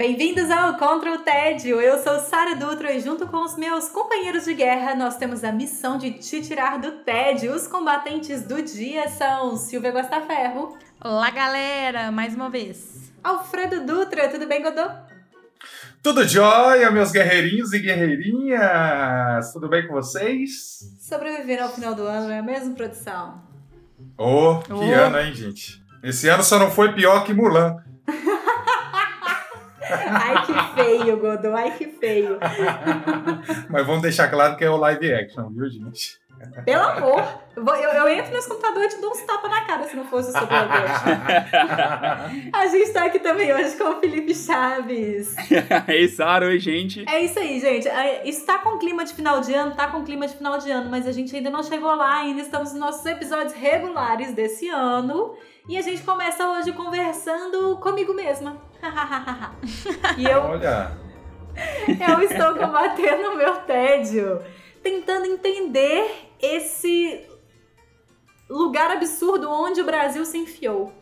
Bem-vindos ao Contra o Tédio. Eu sou Sara Dutra e junto com os meus companheiros de guerra, nós temos a missão de te tirar do tédio. Os combatentes do dia são Silvia Gostaferro. Olá, galera, mais uma vez. Alfredo Dutra, tudo bem, Godô? Tudo jóia, meus guerreirinhos e guerreirinhas? Tudo bem com vocês? Sobrevivendo ao final do ano, não é mesmo, produção? Oh, que oh. ano, hein, gente? Esse ano só não foi pior que Mulan. Ai, que feio, Godô. Ai, que feio. Mas vamos deixar claro que é o live action, viu, gente? Pelo amor! Eu, eu, entro nesse computador e te dou uns tapas na cara se não fosse o seu A gente tá aqui também hoje com o Felipe Chaves. Ei, Sara, oi, gente. É isso aí, gente. É, isso tá com clima de final de ano, tá com clima de final de ano, mas a gente ainda não chegou lá, ainda estamos nos nossos episódios regulares desse ano. E a gente começa hoje conversando comigo mesma. e eu. Olha! Eu estou combatendo o meu tédio, tentando entender esse lugar absurdo onde o Brasil se enfiou.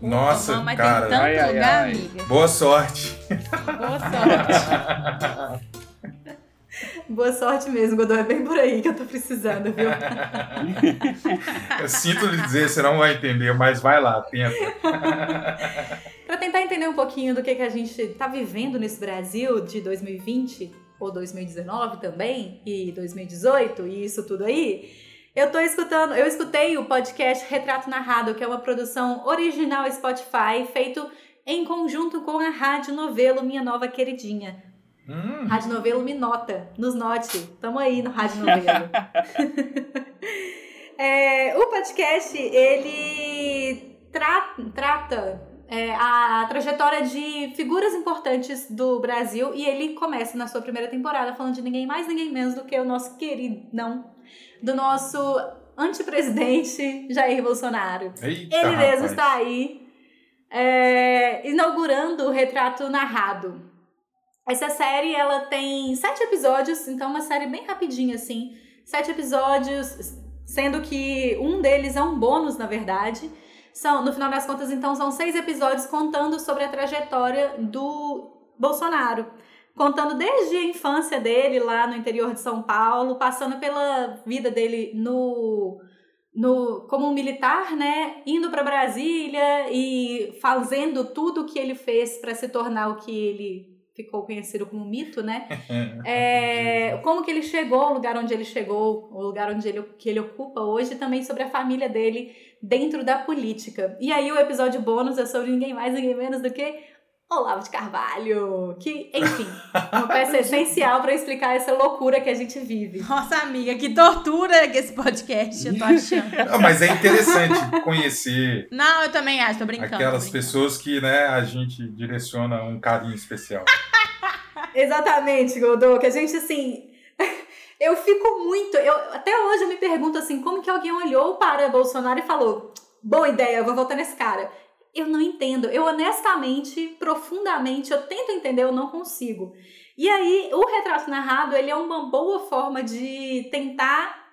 Nossa, cara. Tem tanto ai, lugar, ai, amiga. Boa sorte. Boa sorte. Boa sorte mesmo, Godô. É bem por aí que eu tô precisando, viu? eu sinto lhe dizer, você não vai entender, mas vai lá, tenta. Para tentar entender um pouquinho do que, que a gente tá vivendo nesse Brasil de 2020, ou 2019 também, e 2018, e isso tudo aí, eu tô escutando, eu escutei o podcast Retrato Narrado, que é uma produção original Spotify, feito em conjunto com a Rádio Novelo, minha nova queridinha. Hum. Rádio Novelo me nota, nos note. Tamo aí no Rádio Novelo. é, o podcast, ele tra trata é, a trajetória de figuras importantes do Brasil e ele começa na sua primeira temporada falando de ninguém mais, ninguém menos do que o nosso queridão, do nosso antepresidente Jair Bolsonaro. Eita, ele mesmo rapaz. está aí é, inaugurando o retrato narrado. Essa série, ela tem sete episódios, então uma série bem rapidinha, assim. Sete episódios, sendo que um deles é um bônus, na verdade. São, no final das contas, então, são seis episódios contando sobre a trajetória do Bolsonaro. Contando desde a infância dele lá no interior de São Paulo, passando pela vida dele no no, como um militar, né, indo para Brasília e fazendo tudo o que ele fez para se tornar o que ele ficou conhecido como mito, né? É, como que ele chegou ao lugar onde ele chegou, o lugar onde ele, que ele ocupa hoje, e também sobre a família dele dentro da política. E aí o episódio bônus é sobre ninguém mais, ninguém menos do que Olavo de Carvalho, que, enfim, uma peça essencial para explicar essa loucura que a gente vive. Nossa, amiga, que tortura que esse podcast, eu tô achando. Não, mas é interessante conhecer Não, eu também acho, tô brincando. aquelas tô brincando. pessoas que né, a gente direciona um carinho especial. Exatamente, Godô, que a gente, assim... Eu fico muito... Eu, até hoje eu me pergunto, assim, como que alguém olhou para Bolsonaro e falou boa ideia, eu vou votar nesse cara. Eu não entendo. Eu honestamente, profundamente, eu tento entender, eu não consigo. E aí, o retrato narrado, ele é uma boa forma de tentar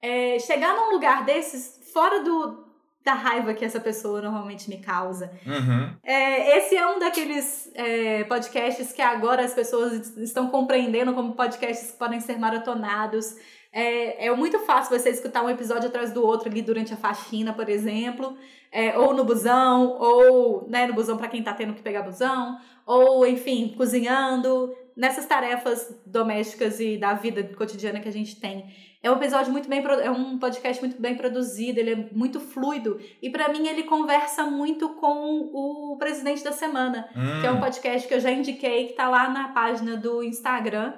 é, chegar num lugar desses fora do, da raiva que essa pessoa normalmente me causa. Uhum. É, esse é um daqueles é, podcasts que agora as pessoas estão compreendendo como podcasts que podem ser maratonados. É, é muito fácil você escutar um episódio atrás do outro ali durante a faxina, por exemplo, é, ou no busão, ou né, no busão para quem tá tendo que pegar busão, ou enfim, cozinhando, nessas tarefas domésticas e da vida cotidiana que a gente tem. É um episódio muito bem, é um podcast muito bem produzido, ele é muito fluido e para mim ele conversa muito com o presidente da semana, Hum. que é um podcast que eu já indiquei que tá lá na página do Instagram,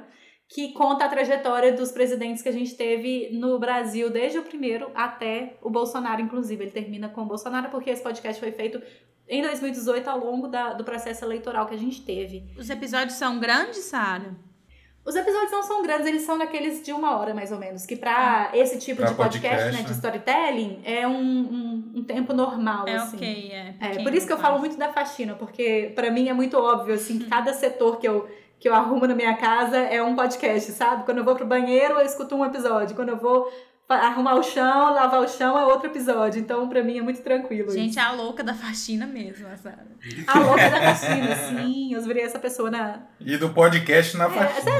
que conta a trajetória dos presidentes que a gente teve no Brasil desde o primeiro até o Bolsonaro, inclusive. Ele termina com o Bolsonaro porque esse podcast foi feito em 2018 ao longo da, do processo eleitoral que a gente teve. Os episódios são grandes, Sara? Os episódios não são grandes, eles são daqueles de uma hora, mais ou menos. Que pra esse tipo Pra de podcast, podcast, né, de né? storytelling, é um, um, um tempo normal, É assim. ok, é. É, por isso que eu falo muito da faxina, porque pra mim é muito óbvio, assim, que cada setor que eu, que eu arrumo na minha casa é um podcast, sabe? Quando eu vou pro banheiro, eu escuto um episódio. Quando eu vou arrumar o chão, lavar o chão, é outro episódio. Então, pra mim, é muito tranquilo Gente, isso. é a louca da faxina mesmo, Sara. A louca da faxina, sim. Eu virei essa pessoa na... E do podcast na faxina.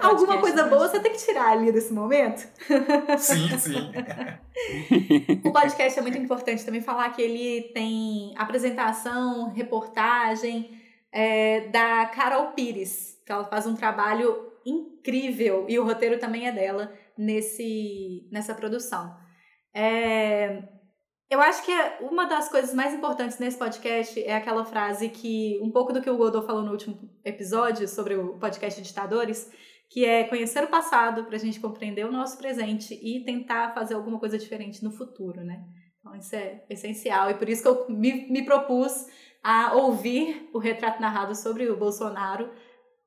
Alguma coisa boa você tem que tirar ali desse momento. Sim, sim. O podcast é muito importante também falar que ele tem apresentação, reportagem é, da Carol Pires, que ela faz um trabalho incrível e o roteiro também é dela nesse, nessa produção. É, eu acho que é uma das coisas mais importantes nesse podcast é aquela frase que, um pouco do que o Godot falou no último episódio sobre o podcast Ditadores, que é conhecer o passado para a gente compreender o nosso presente e tentar fazer alguma coisa diferente no futuro, né? Então isso é essencial e por isso que eu me, me propus a ouvir o retrato narrado sobre o Bolsonaro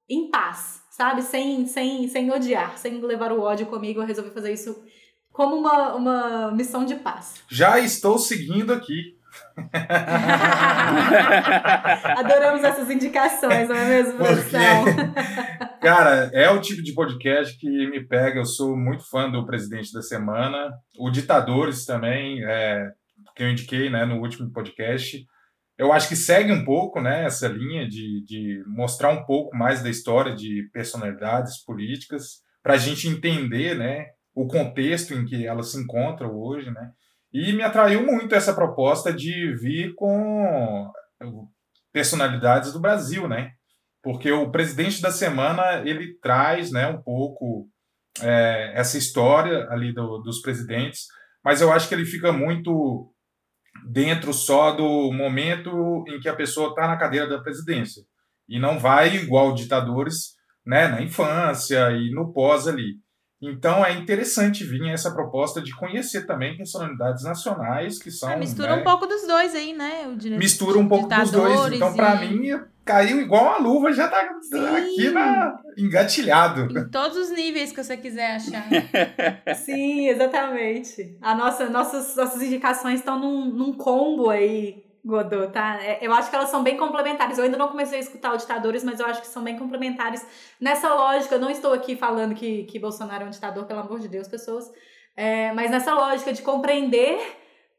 em paz, sabe? Sem, sem, sem odiar, sem levar o ódio comigo. Eu resolvi fazer isso como uma, uma missão de paz. Já estou seguindo aqui. Adoramos essas indicações, não é mesmo? Porque, cara, é o tipo de podcast que me pega. Eu sou muito fã do Presidente da Semana. O Ditadores também, é, que eu indiquei né, no último podcast. Eu acho que segue um pouco né, essa linha de, de mostrar um pouco mais da história de personalidades políticas para a gente entender né, o contexto em que elas se encontram hoje. Né? E me atraiu muito essa proposta de vir com personalidades do Brasil, né? Porque o presidente da semana ele traz, né, um pouco é, essa história ali do, dos presidentes, mas eu acho que ele fica muito dentro só do momento em que a pessoa está na cadeira da presidência e não vai igual ditadores, né, na infância e no pós ali. Então é interessante vir essa proposta de conhecer também personalidades nacionais que são. Ah, mistura né, um pouco dos dois aí, né? O. Mistura um pouco dos dois. Então, para e- mim, caiu igual uma luva, já tá aqui na, engatilhado. Em todos os níveis que você quiser achar. Sim, exatamente. A nossa, nossas, nossas indicações estão num, num combo aí, Godot, tá? É, Eu acho que elas são bem complementares. Eu ainda não comecei a escutar o Ditadores, mas eu acho que são bem complementares. Nessa lógica, eu não estou aqui falando que, que Bolsonaro é um ditador, pelo amor de Deus, pessoas. É, mas nessa lógica de compreender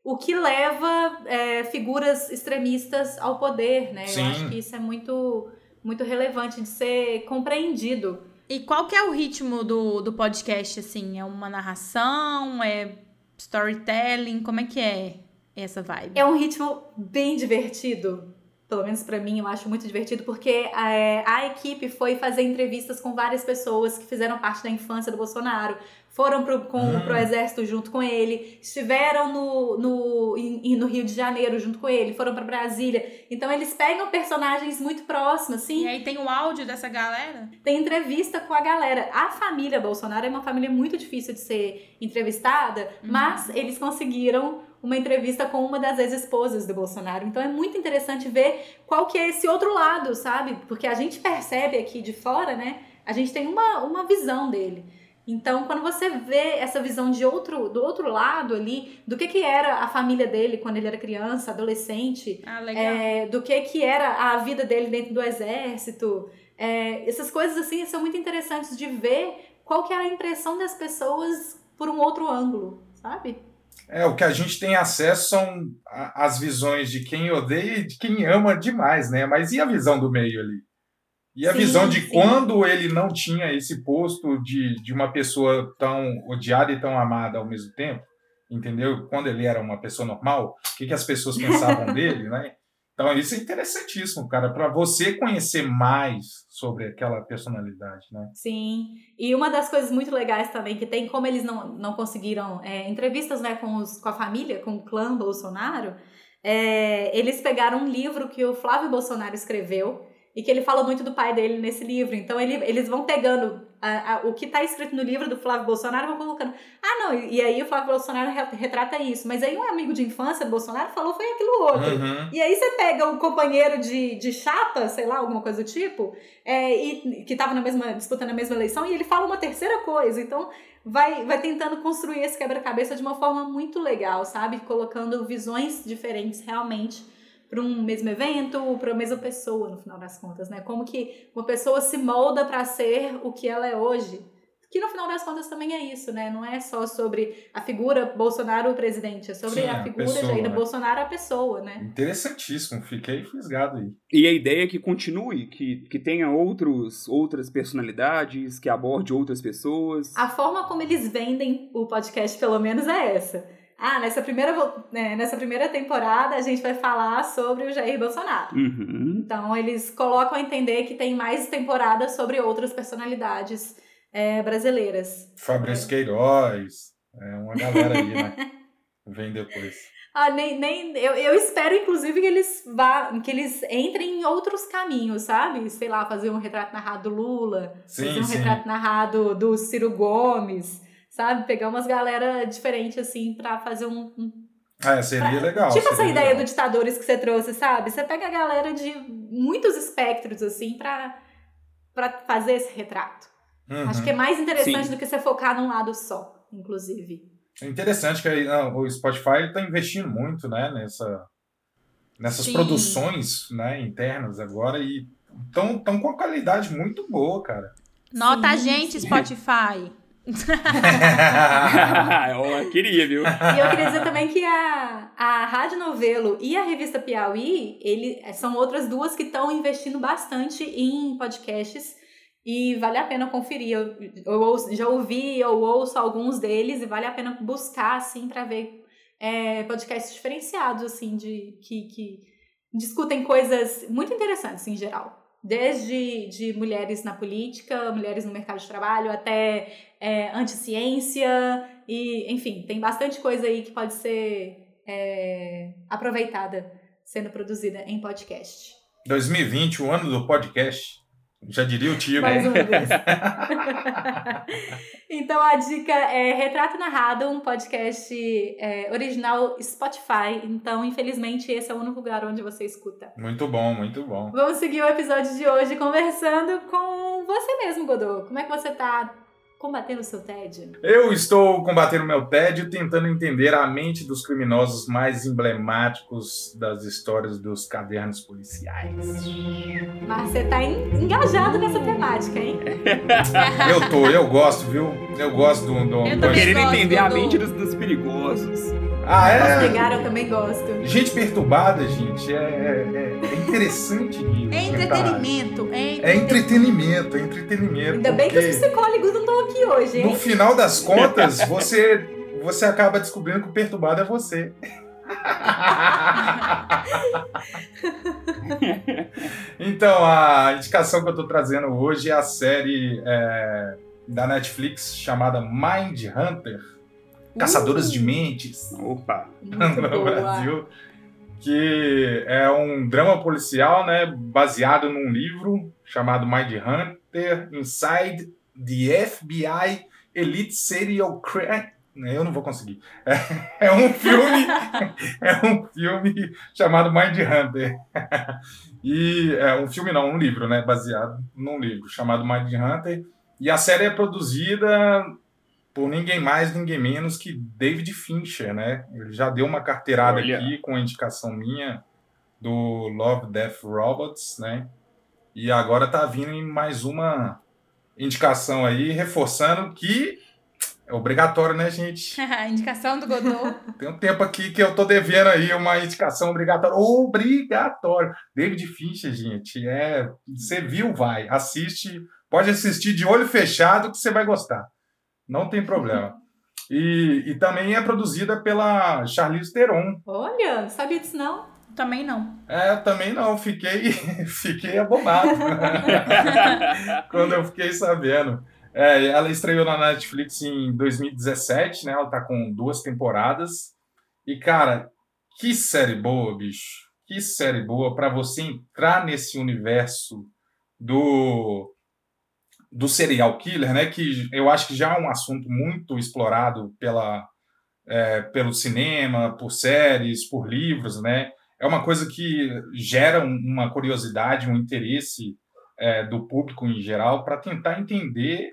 o que leva é, figuras extremistas ao poder, né? Sim. Eu acho que isso é muito, muito relevante de ser compreendido. E qual que é o ritmo do, do podcast, assim? É uma narração? É storytelling? Como é que é essa vibe? É um ritmo bem divertido. Pelo menos pra mim, eu acho muito divertido, porque é, a equipe foi fazer entrevistas com várias pessoas que fizeram parte da infância do Bolsonaro, foram pro, com, Hum. pro exército junto com ele, estiveram no, no, em- no Rio de Janeiro junto com ele, foram pra Brasília. Então eles pegam personagens muito próximos, assim, E aí tem o áudio dessa galera? tem entrevista com a galera. A família Bolsonaro é uma família muito difícil de ser entrevistada, Uhum. mas eles conseguiram uma entrevista com uma das ex-esposas do Bolsonaro. Então é muito interessante ver qual que é esse outro lado, sabe? Porque a gente percebe aqui de fora, né? A gente tem uma, uma visão dele. Então, quando você vê essa visão de outro, do outro lado ali, do que, que era a família dele quando ele era criança, adolescente, Ah, é, do que que era a vida dele dentro do exército. É, essas coisas assim são muito interessantes de ver qual que é a impressão das pessoas por um outro ângulo, sabe? É, o que a gente tem acesso são as visões de quem odeia e de quem ama demais, né? Mas e a visão do meio ali? E a Sim, visão de sim. quando ele não tinha esse posto de, de uma pessoa tão odiada e tão amada ao mesmo tempo? Entendeu? Quando ele era uma pessoa normal, o que, que as pessoas pensavam dele, né? Então isso é interessantíssimo, cara, para você conhecer mais sobre aquela personalidade, né? Sim. E uma das coisas muito legais também que tem, como eles não, não conseguiram é, entrevistas né, com, os, com a família, com o clã Bolsonaro, é, eles pegaram um livro que o Flávio Bolsonaro escreveu e que ele fala muito do pai dele nesse livro. Então ele, eles vão pegando a, a, o que está escrito no livro do Flávio Bolsonaro, vão colocando. Ah, não, e, e aí o Flávio Bolsonaro re, retrata isso. Mas aí um amigo de infância do Bolsonaro falou foi aquilo outro. Uhum. E aí você pega o companheiro de, de chapa, sei lá, alguma coisa do tipo, é, e, que estava na mesma, disputando a mesma eleição, e ele fala uma terceira coisa. Então, vai, vai tentando construir esse quebra-cabeça de uma forma muito legal, sabe? Colocando visões diferentes realmente para um mesmo evento, para a mesma pessoa, no final das contas, né? Como que uma pessoa se molda para ser o que ela é hoje. Que no final das contas também é isso, né? Não é só sobre a figura Bolsonaro o presidente, é sobre Sim, a figura pessoa, Jair né? Bolsonaro a pessoa, né? Interessantíssimo, fiquei fisgado aí. E a ideia é que continue, que, que tenha outros, outras personalidades, que aborde outras pessoas. A forma como eles vendem o podcast, pelo menos, é essa. Ah, nessa primeira, né, nessa primeira temporada a gente vai falar sobre o Jair Bolsonaro. Uhum. Então eles colocam a entender que tem mais temporadas sobre outras personalidades é, brasileiras. Fabrício Queiroz, é uma galera aí, né? Vem depois. Ah, nem, nem eu, eu espero, inclusive, que eles vá, que eles entrem em outros caminhos, sabe? Sei lá, fazer um retrato narrado do Lula, fazer Sim, um sim. retrato narrado do Ciro Gomes, sabe? Pegar umas galera diferentes, assim, pra fazer um. um- Ah, seria legal. tipo essa seria ideia legal. do ditadores que você trouxe, sabe? Você pega a galera de muitos espectros, assim, pra, pra fazer esse retrato. Uhum. Acho que é mais interessante Sim. do que você focar num lado só, inclusive. É interessante que não, o Spotify está investindo muito né, nessa, nessas Sim. produções né, internas agora e estão tão com a qualidade muito boa, cara. Nota a Sim, gente, Spotify. Eu queria, viu? E eu queria dizer também que a, a Rádio Novelo e a revista Piauí, ele, são outras duas que estão investindo bastante em podcasts e vale a pena conferir. Eu, eu já ouvi, eu ouço alguns deles e vale a pena buscar, assim, para ver é, podcasts diferenciados, assim, de que, que discutem coisas muito interessantes em geral. Desde de mulheres na política, mulheres no mercado de trabalho, até é, anticiência, e, enfim, tem bastante coisa aí que pode ser é, aproveitada sendo produzida em podcast. 2020, o ano do podcast. Já diria o tio. Mais uma vez. então a dica é Retrato Narrado, um podcast é, original Spotify. Então, infelizmente, esse é o único lugar onde você escuta. Muito bom, muito bom. Vamos seguir o episódio de hoje conversando com você mesmo, Godô. Como é que você tá combatendo o seu tédio? Eu estou combatendo meu tédio, tentando entender a mente dos criminosos mais emblemáticos das histórias dos cadernos policiais. Mas você tá en- engajado nessa temática, hein? Eu tô, eu gosto, viu? Eu gosto do. do, Eu também Querendo entender a do- mente dos, dos perigosos. Ah, é? pegar, eu também gosto. Gente perturbada, gente, é, é, é interessante isso. É entretenimento. É É entretenimento, é entretenimento. Ainda bem que os psicólogos não estão aqui hoje, No hein? final das contas, você, você acaba descobrindo que o perturbado é você. então, a indicação que eu tô trazendo hoje é a série é, da Netflix chamada Mind Hunter Caçadoras de Mentes. Opa. No boa. Brasil, que é um drama policial, né, baseado num livro chamado Mind Hunter Inside the FBI Elite Serial Crime. Eu não vou conseguir. É, é um filme, é um filme chamado Mind Hunter. E é um filme não, um livro, né, baseado num livro chamado Mind Hunter. E a série é produzida por ninguém mais, ninguém menos que David Fincher, né? Ele já deu uma carteirada Olha. aqui com a indicação minha do Love, Death, Robots, né? E agora tá vindo em mais uma indicação aí, reforçando que é obrigatório, né, gente? Indicação do Godot. Tem um tempo aqui que eu tô devendo aí uma indicação obrigatória. Obrigatório! David Fincher, gente, é. Você viu, vai. Assiste. Pode assistir de olho fechado que você vai gostar. Não tem problema. E, e também é produzida pela Charlize Theron. Olha, não sabia disso não. Também não. É, eu também não, fiquei, fiquei abobado quando eu fiquei sabendo. É, ela estreou na Netflix em 2017, né? Ela tá com duas temporadas. E, cara, que série boa, bicho. Que série boa para você entrar nesse universo do do serial killer, né? Que eu acho que já é um assunto muito explorado pela, é, pelo cinema, por séries, por livros, né? É uma coisa que gera uma curiosidade, um interesse é, do público em geral para tentar entender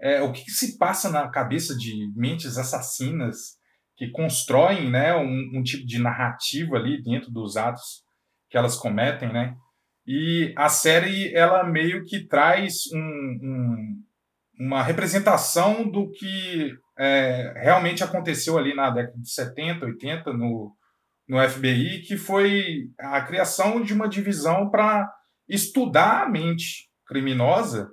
é, o que, que, se passa na cabeça de mentes assassinas que constroem né, um, um, tipo de narrativa ali dentro dos atos que elas cometem, né? E a série ela meio que traz um, um, uma representação do que é, realmente aconteceu ali na década de 70, 80 no, no FBI, que foi a criação de uma divisão para estudar a mente criminosa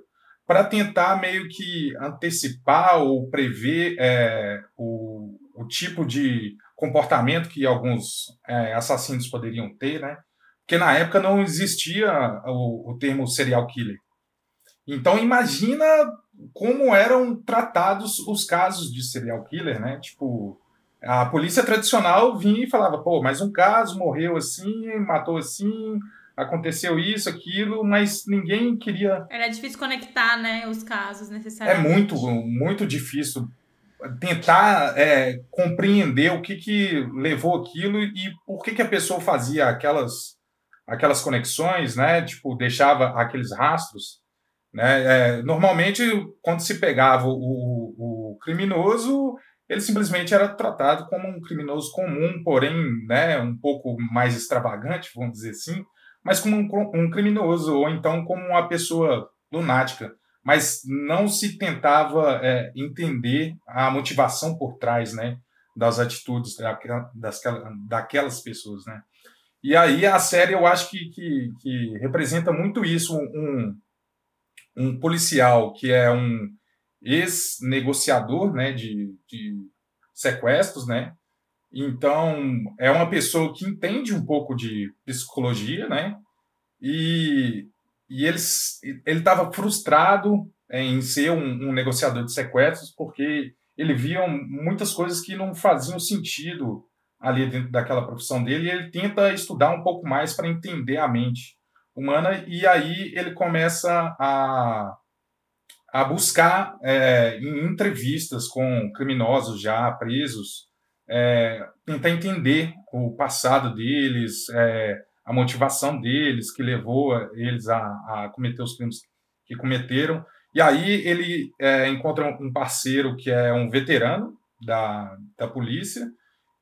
para tentar meio que antecipar ou prever é, o, o tipo de comportamento que alguns é, assassinos poderiam ter, né? Porque na época não existia o, o termo serial killer. Então imagina como eram tratados os casos de serial killer, né? Tipo, a polícia tradicional vinha e falava, pô, mais um caso, morreu assim, matou assim, aconteceu isso, aquilo, mas ninguém queria. Era difícil conectar, né, os casos necessariamente. É muito, muito difícil tentar é, compreender o que, que levou aquilo e por que, que a pessoa fazia aquelas, aquelas conexões, né? Tipo, deixava aqueles rastros. Né? É, normalmente, quando se pegava o, o criminoso, ele simplesmente era tratado como um criminoso comum, porém né, um pouco mais extravagante, vamos dizer assim, mas como um, um criminoso, ou então como uma pessoa lunática. Mas não se tentava é, entender a motivação por trás né, das atitudes daquelas pessoas. Né? E aí a série eu acho que, que, que representa muito isso, um, um policial que é um ex-negociador né, de, de sequestros, né? Então, é uma pessoa que entende um pouco de psicologia, né? E, e ele estava frustrado em ser um, um, negociador de sequestros porque ele via muitas coisas que não faziam sentido ali dentro daquela profissão dele e ele tenta estudar um pouco mais para entender a mente humana e aí ele começa a a buscar é, em entrevistas com criminosos já presos, é, tentar entender o passado deles, é, a motivação deles que levou eles a, a, cometer os crimes que cometeram. E aí ele encontra um parceiro que é um veterano da, da polícia,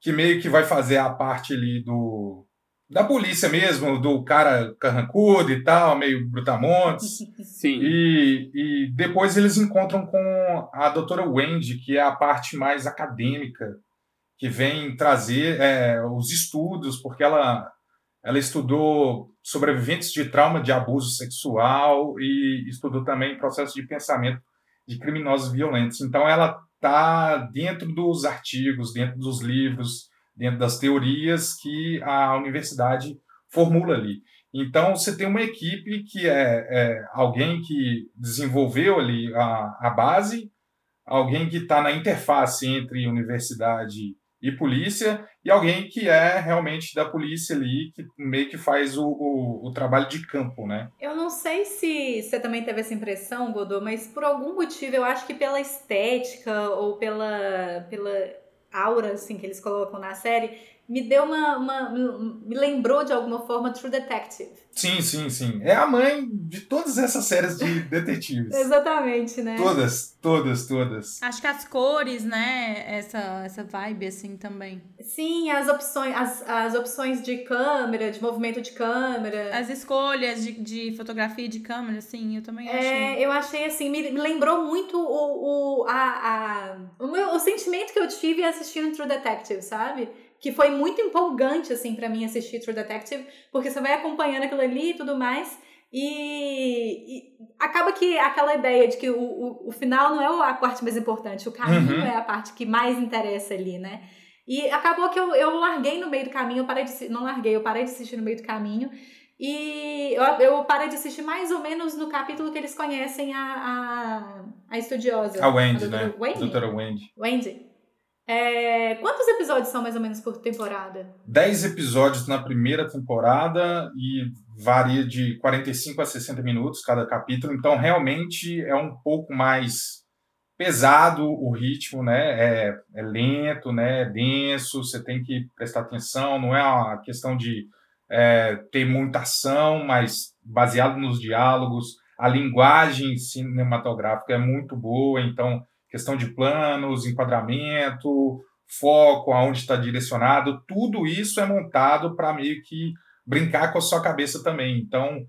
que meio que vai fazer a parte ali do, da polícia mesmo, do cara carrancudo e tal, meio brutamontes. Sim. E, e depois eles encontram com a doutora Wendy, que é a parte mais acadêmica, que vem trazer é, os estudos, porque ela, ela estudou sobreviventes de trauma de abuso sexual e estudou também processo de pensamento de criminosos violentos. Então ela está dentro dos artigos, dentro dos livros, dentro das teorias que a universidade formula ali. Então, você tem uma equipe que é, é alguém que desenvolveu ali a, a base, alguém que está na interface entre universidade e polícia, e alguém que é realmente da polícia ali, que meio que faz o, o, o, trabalho de campo, né? Eu não sei se você também teve essa impressão, Godô, mas por algum motivo eu acho que pela estética ou pela, pela aura assim que eles colocam na série me deu uma, uma, me lembrou de alguma forma True Detective. Sim, sim, sim. É a mãe de todas essas séries de detetives. Exatamente, né? Todas, todas, todas. Acho que as cores, né? Essa, essa vibe assim também. Sim, as opções, as, as opções de câmera, de movimento de câmera. As escolhas de, de fotografia de câmera, sim, eu também é, achei. Eu achei assim, me, me lembrou muito o, o, a, a, o, meu, o sentimento que eu tive assistindo True Detective, sabe? Que foi muito empolgante, assim, para mim assistir True Detective, porque você vai acompanhando aquilo ali e tudo mais, e, e, acaba que aquela ideia de que o, o, o, final não é a parte mais importante, o caminho uhum. é a parte que mais interessa ali, né? E acabou que eu, eu larguei no meio do caminho, eu parei de não larguei, eu parei de assistir no meio do caminho. E eu, eu parei de assistir mais ou menos no capítulo que eles conhecem a, a, a estudiosa. A Wendy, a né? Wendy? Doutora Wendy. Wendy. É, quantos episódios são mais ou menos por temporada? 10 episódios na primeira temporada e varia de 45 a 60 minutos cada capítulo, então realmente é um pouco mais pesado o ritmo, né? É, é lento, né? É denso, você tem que prestar atenção, não é uma questão de é, ter muita ação, mas baseado nos diálogos. A linguagem cinematográfica é muito boa, então questão de planos, enquadramento, foco, aonde está direcionado, tudo isso é montado para meio que brincar com a sua cabeça também. Então,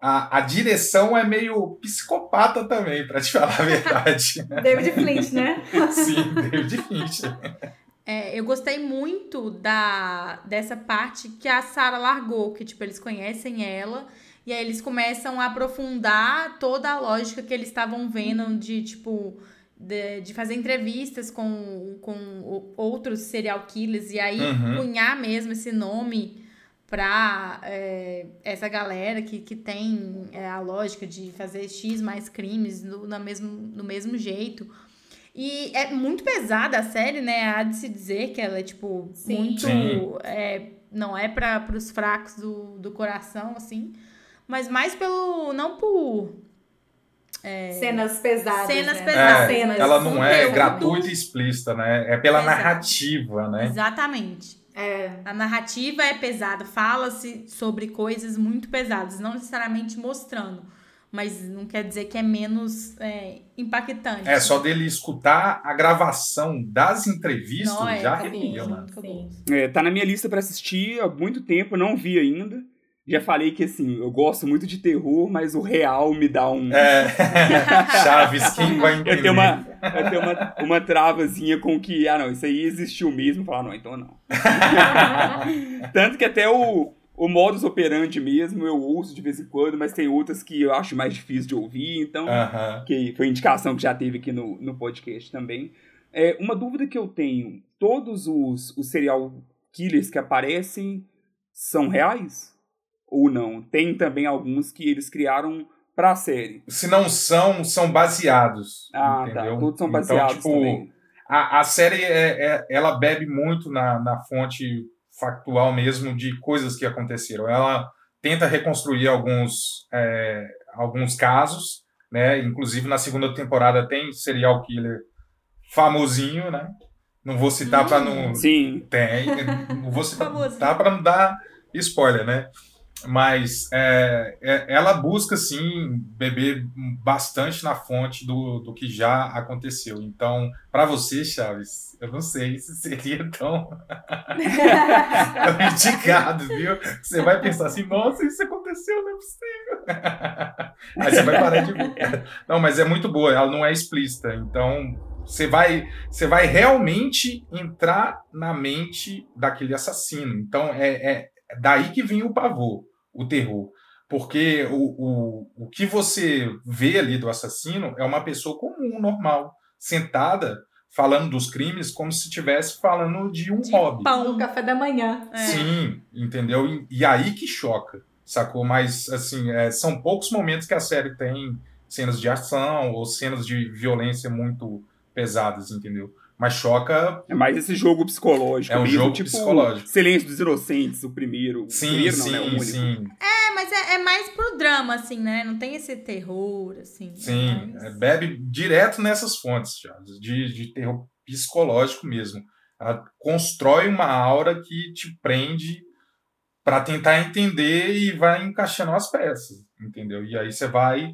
a, a direção é meio psicopata também, para te falar a verdade. David Flint, né? Sim, David Flint. É, eu gostei muito da dessa parte que a Sarah largou, que tipo eles conhecem ela e aí eles começam a aprofundar toda a lógica que eles estavam vendo de tipo de, de fazer entrevistas com, com outros serial killers e aí Uhum. cunhar mesmo esse nome pra é, essa galera que, que tem é, a lógica de fazer X mais crimes no, na mesmo, no mesmo jeito. E é muito pesada a série, né? Há de se dizer que ela é, tipo, Sim. muito. Sim. É, não é para os fracos do, do coração, assim. Mas mais pelo. Não por. Cenas pesadas. Cenas né? pesadas. É, Cenas ela não é gratuita e explícita, né? É pela Exato. narrativa, né? Exatamente. É. A narrativa é pesada, fala-se sobre coisas muito pesadas, não necessariamente mostrando, mas não quer dizer que é menos é, impactante. É, só dele escutar a gravação das entrevistas Não, é, já arrepia, mano. muito cabuloso. É, tá na minha lista pra assistir há muito tempo, não vi ainda. Já falei que assim, eu gosto muito de terror, mas o real me dá um. É. Chaves, quem vai entender? Eu tenho uma, eu tenho uma, uma travazinha com que, ah não, isso aí existiu mesmo. Falar, não, então não. Tanto que até o, o modus operandi mesmo eu ouço de vez em quando, mas tem outras que eu acho mais difícil de ouvir, então. Aham. que foi indicação que já teve aqui no, no podcast também. É, uma dúvida que eu tenho: todos os, os serial killers que aparecem são reais? Ou não? Tem também alguns que eles criaram pra série. Se não são, são baseados. Ah, entendeu? tá. Todos são Então, baseados tipo, também. A, a série, é, é- ela bebe muito na, na fonte factual mesmo de coisas que aconteceram. Ela tenta reconstruir alguns, é, alguns casos, né? Inclusive, na segunda temporada tem serial killer famosinho, né? Não vou citar para não... Sim. Tem, não vou citar tá para não dar spoiler, né? Mas é, é- ela busca, sim, beber bastante na fonte do, do que já aconteceu. Então, para você, Chaves, eu não sei se seria tão, tão indicado, viu? Você vai pensar assim, nossa, isso aconteceu, não é possível. Aí você vai parar de. Não, mas é muito boa, ela não é explícita. Então, você vai, você vai realmente entrar na mente daquele assassino. Então, é, é daí que vem o pavor, o terror. Porque o, o, o que você vê ali do assassino é uma pessoa comum, normal, sentada, falando dos crimes como se estivesse falando de um De hobby. No pão. café da manhã. É. Sim, entendeu? E, e aí que choca, sacou? Mas, assim, é, são poucos momentos que a série tem cenas de ação ou cenas de violência muito pesadas, entendeu? Mas choca, É mais esse jogo psicológico. É um mesmo, jogo tipo psicológico. Silêncio dos Inocentes, o primeiro. o sim, primeiro não, sim, né? O único. sim, É, mas é, é mais pro drama, assim, né? Não tem esse terror, assim. sim. mas- É, bebe direto nessas fontes, Charles, de, de terror psicológico mesmo. Ela constrói uma aura que te prende para tentar entender e vai encaixando as peças, entendeu? E aí você vai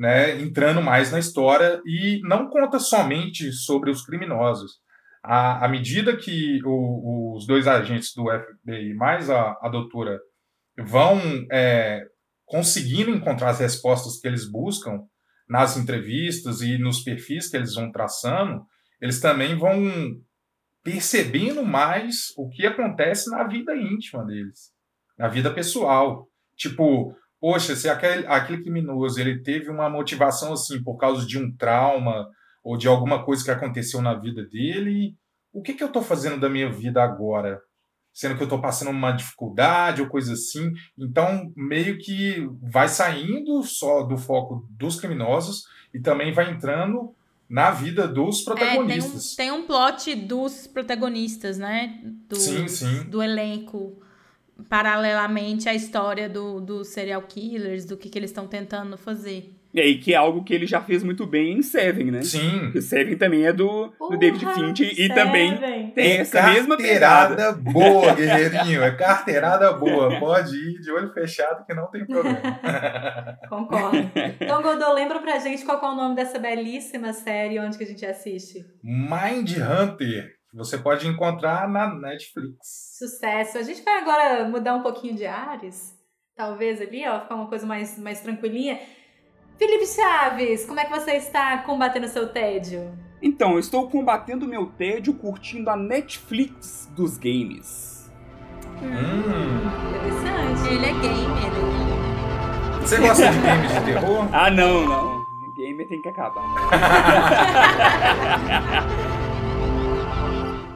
né, entrando mais na história e não conta somente sobre os criminosos. À, à medida que o- os dois agentes do FBI mais a, a doutora vão é, conseguindo encontrar as respostas que eles buscam nas entrevistas e nos perfis que eles vão traçando, eles também vão percebendo mais o que acontece na vida íntima deles, na vida pessoal. Tipo, poxa, se aquele, aquele criminoso ele teve uma motivação assim por causa de um trauma ou de alguma coisa que aconteceu na vida dele, o que, que eu estou fazendo da minha vida agora? Sendo que eu estou passando uma dificuldade ou coisa assim. Então, meio que vai saindo só do foco dos criminosos e também vai entrando na vida dos É, tem um, protagonistas. tem um plot dos protagonistas, né? Do, Sim, sim. Do elenco. Paralelamente à história do, dos serial killers, do que, que eles estão tentando fazer. E aí, que é algo que ele já fez muito bem em Seven, né? Sim. Porque Seven também é do, do Porra, David Fincher e Seven. também tem essa mesma carteirada pegada. boa, guerreirinho. É carteirada boa. Pode ir de olho fechado que não tem problema. Concordo. Então, Godô, lembra pra gente qual é o nome dessa belíssima série onde que a gente assiste? Mind Hunter. Você pode encontrar na Netflix. Sucesso. A gente vai agora mudar um pouquinho de ares. Talvez ali, ó, ficar uma coisa mais, mais tranquilinha. Felipe Chaves, como é que você está combatendo o seu tédio? Então, eu estou combatendo meu tédio curtindo a Netflix dos games. Hum. Interessante. Ele é gamer. ele- Você gosta de games de terror? Ah, não, não. Gamer tem que acabar.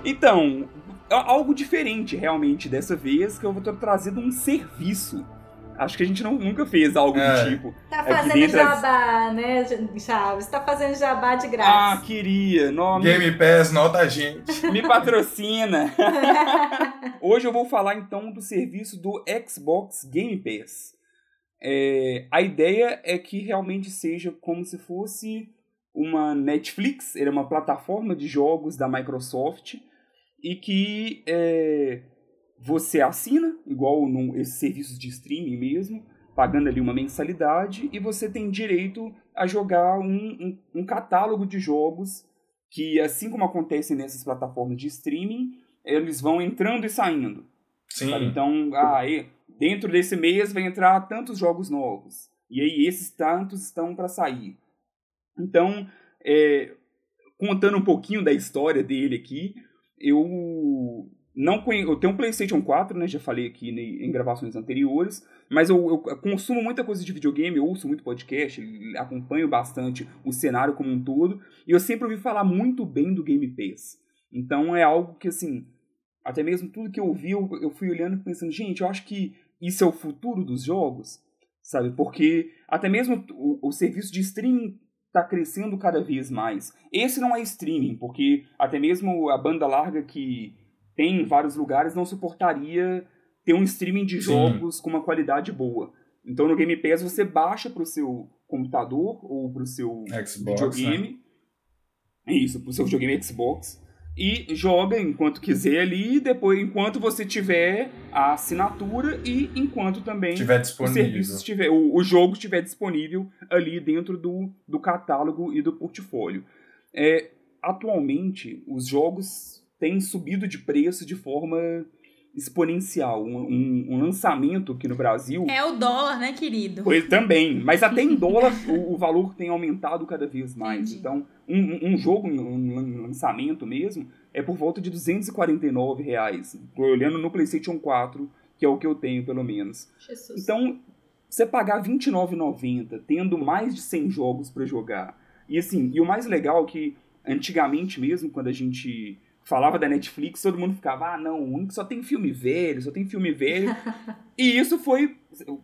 então, é algo diferente realmente dessa vez, que eu vou ter trazido um serviço. Acho que a gente não, nunca fez algo É. do tipo. Tá Aqui fazendo dentro é- jabá, né, Chaves? Tá fazendo jabá de Ah, graça. queria. Não, me, Game Pass, nota a gente. me patrocina. Hoje eu vou falar então do serviço do Xbox Game Pass. É, a ideia é que realmente seja como se fosse uma Netflix, ele é uma plataforma de jogos da Microsoft e que é, você assina, igual num, esses serviços de streaming mesmo, pagando ali uma mensalidade e você tem direito a jogar um, um, um catálogo de jogos que, assim como acontece nessas plataformas de streaming, eles vão entrando e saindo. Sim. Sabe? Então, ah, dentro desse mês vai entrar tantos jogos novos. E aí esses tantos estão para sair. Então, é, contando um pouquinho da história dele aqui, eu não conhe... eu tenho um PlayStation 4, né? Já falei aqui em gravações anteriores, mas eu, eu consumo muita coisa de videogame, eu ouço muito podcast, acompanho bastante o cenário como um todo, e eu sempre ouvi falar muito bem do Game Pass. Então é algo que assim, até mesmo tudo que eu ouvi, eu, eu fui olhando e pensando, gente, eu acho que isso é o futuro dos jogos, sabe? Porque até mesmo o, o serviço de streaming está crescendo cada vez mais. Esse não é streaming, porque até mesmo a banda larga que tem em vários lugares não suportaria ter um streaming de Sim. jogos com uma qualidade boa. Então no Game Pass você baixa para o seu computador ou para o seu Xbox, né? videogame. Isso, pro seu videogame Xbox. E joga enquanto quiser ali, depois, enquanto você tiver a assinatura e enquanto também tiver o disponível. serviço estiver, o, o jogo estiver disponível ali dentro do, do catálogo e do portfólio. É, atualmente, os jogos têm subido de preço de forma exponencial. Um, um- um lançamento aqui no Brasil. É o dólar, né, querido? Pois também, mas até em dólar o, o valor tem aumentado cada vez mais. Entendi. Então, um, um- jogo, um lan- lançamento mesmo, é por volta de 249 reais. Olhando no PlayStation 4, que é o que eu tenho, pelo menos. Jesus. Então, você pagar R$ 29,90, tendo mais de 100 jogos para jogar. E assim, e o mais legal é que antigamente mesmo, quando a gente falava da Netflix, todo mundo ficava, ah, não, o único só tem filme velho, só tem filme velho. e isso foi.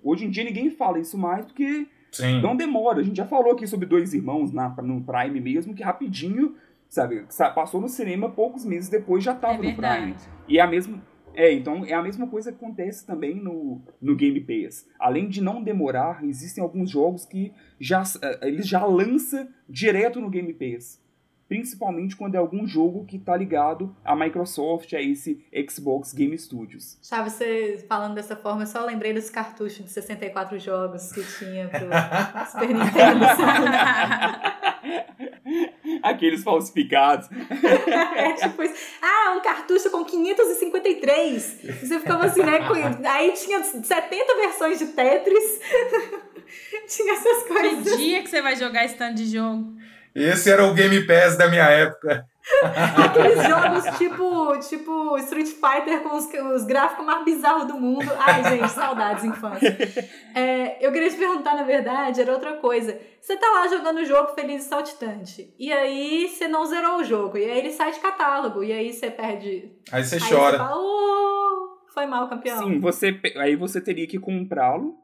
Hoje em dia ninguém fala isso mais porque Sim. não demora. A gente já falou aqui sobre dois irmãos na, no Prime mesmo, que rapidinho, sabe, sa- passou no cinema poucos meses depois já É tava no Prime. E é a mesma. É, então é a mesma coisa que acontece também no, no Game Pass. Além de não demorar, existem alguns jogos que já eh, eles já lança direto no Game Pass. Principalmente quando é algum jogo que tá ligado à Microsoft, a esse Xbox Game Studios. Chaves, você falando dessa forma, eu só lembrei dos cartuchos de 64 jogos que tinha pro Super Nintendo? Aqueles falsificados. É tipo isso. Ah, um cartucho com 553. E você ficava assim, né? Aí tinha 70 versões de Tetris. tinha essas Que coisas. dia que você vai jogar esse tanto de jogo? Esse era o Game Pass da minha época. Aqueles jogos tipo, tipo Street Fighter com os, os gráficos mais bizarros do mundo. Ai, gente, saudades infância. É, eu queria te perguntar, na verdade, era outra coisa. Você tá lá jogando o jogo feliz e saltitante. E aí você não zerou o jogo. E aí ele sai de catálogo. E aí você perde. Aí você aí chora. Você fala, "Oh, foi mal, campeão. Sim, você aí você teria que comprá-lo,